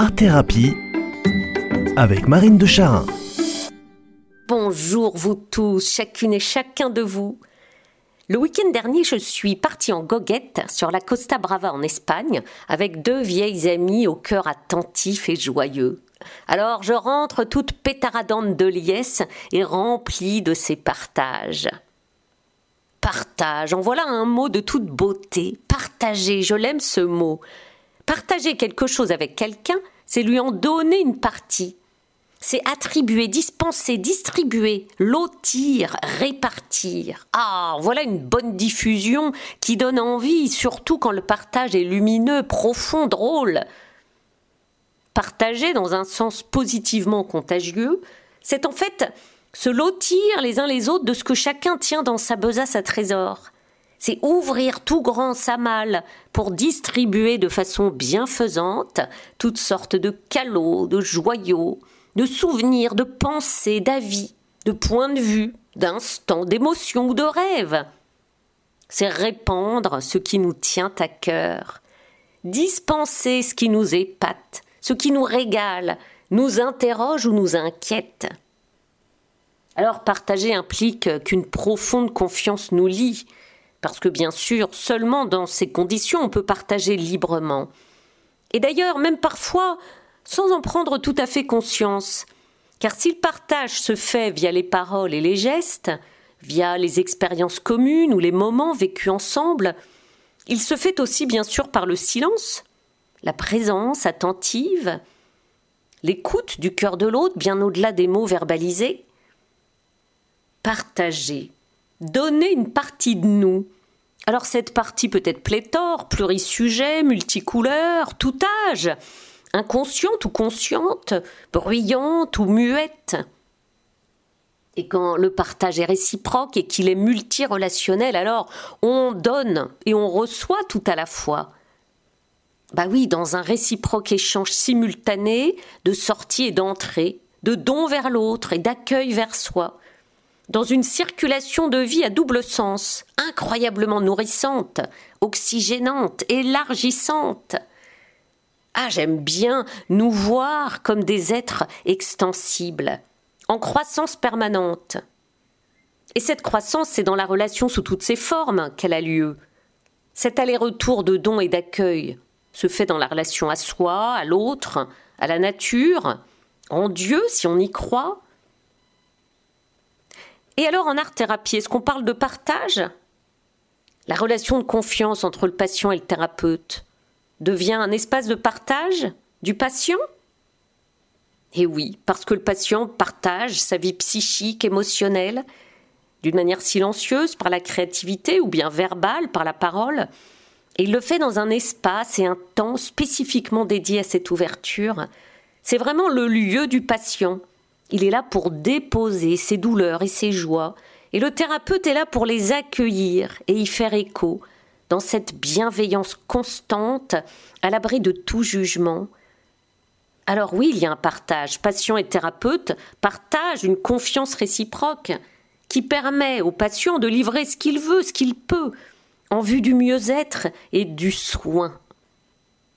Art Thérapie avec Marine de Charin. Bonjour vous tous, chacune et chacun de vous. Le week-end dernier, je suis partie en goguette sur la Costa Brava en Espagne avec deux vieilles amies au cœur attentif et joyeux. Alors je rentre toute pétaradante de liesse et remplie de ces partages. Partage, en voilà un mot de toute beauté. Partager, je l'aime ce mot. Partager quelque chose avec quelqu'un, c'est lui en donner une partie. C'est attribuer, dispenser, distribuer, lotir, répartir. Ah, voilà une bonne diffusion qui donne envie, surtout quand le partage est lumineux, profond, drôle. Partager dans un sens positivement contagieux, c'est en fait se lotir les uns les autres de ce que chacun tient dans sa besace à trésor c'est ouvrir tout grand sa malle pour distribuer de façon bienfaisante toutes sortes de calots, de joyaux, de souvenirs, de pensées, d'avis, de points de vue, d'instants, d'émotions ou de rêves. C'est répandre ce qui nous tient à cœur, dispenser ce qui nous épate, ce qui nous régale, nous interroge ou nous inquiète. Alors partager implique qu'une profonde confiance nous lie, parce que bien sûr, seulement dans ces conditions on peut partager librement. Et d'ailleurs, même parfois, sans en prendre tout à fait conscience. Car si le partage se fait via les paroles et les gestes, via les expériences communes ou les moments vécus ensemble, il se fait aussi bien sûr par le silence, la présence attentive, l'écoute du cœur de l'autre bien au-delà des mots verbalisés. Partager, donner une partie de nous. Alors cette partie peut être pléthore, plurisujet, multicouleur, tout âge, inconsciente ou consciente, bruyante ou muette. Et quand le partage est réciproque et qu'il est multirelationnel, alors on donne et on reçoit tout à la fois. Bah oui, dans un réciproque échange simultané de sortie et d'entrée, de don vers l'autre et d'accueil vers soi, dans une circulation de vie à double sens, incroyablement nourrissante, oxygénante, élargissante. Ah, j'aime bien nous voir comme des êtres extensibles, en croissance permanente. Et cette croissance, c'est dans la relation sous toutes ses formes qu'elle a lieu. Cet aller-retour de dons et d'accueil se fait dans la relation à soi, à l'autre, à la nature, en Dieu si on y croit, et alors en art-thérapie, est-ce qu'on parle de partage? La relation de confiance entre le patient et le thérapeute devient un espace de partage du patient? Et oui, parce que le patient partage sa vie psychique, émotionnelle, d'une manière silencieuse par la créativité ou bien verbale par la parole. Et il le fait dans un espace et un temps spécifiquement dédié à cette ouverture. C'est vraiment le lieu du patient, il est là pour déposer ses douleurs et ses joies, et le thérapeute est là pour les accueillir et y faire écho, dans cette bienveillance constante, à l'abri de tout jugement. Alors oui, il y a un partage. Patient et thérapeute partagent une confiance réciproque qui permet au patient de livrer ce qu'il veut, ce qu'il peut, en vue du mieux-être et du soin.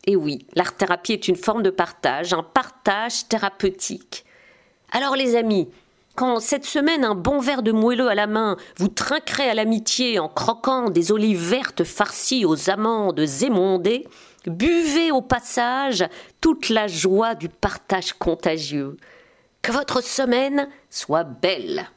Et oui, l'art-thérapie est une forme de partage, un partage thérapeutique. Alors les amis, quand cette semaine un bon verre de moelleux à la main vous trinquerez à l'amitié en croquant des olives vertes farcies aux amandes émondées, buvez au passage toute la joie du partage contagieux. Que votre semaine soit belle.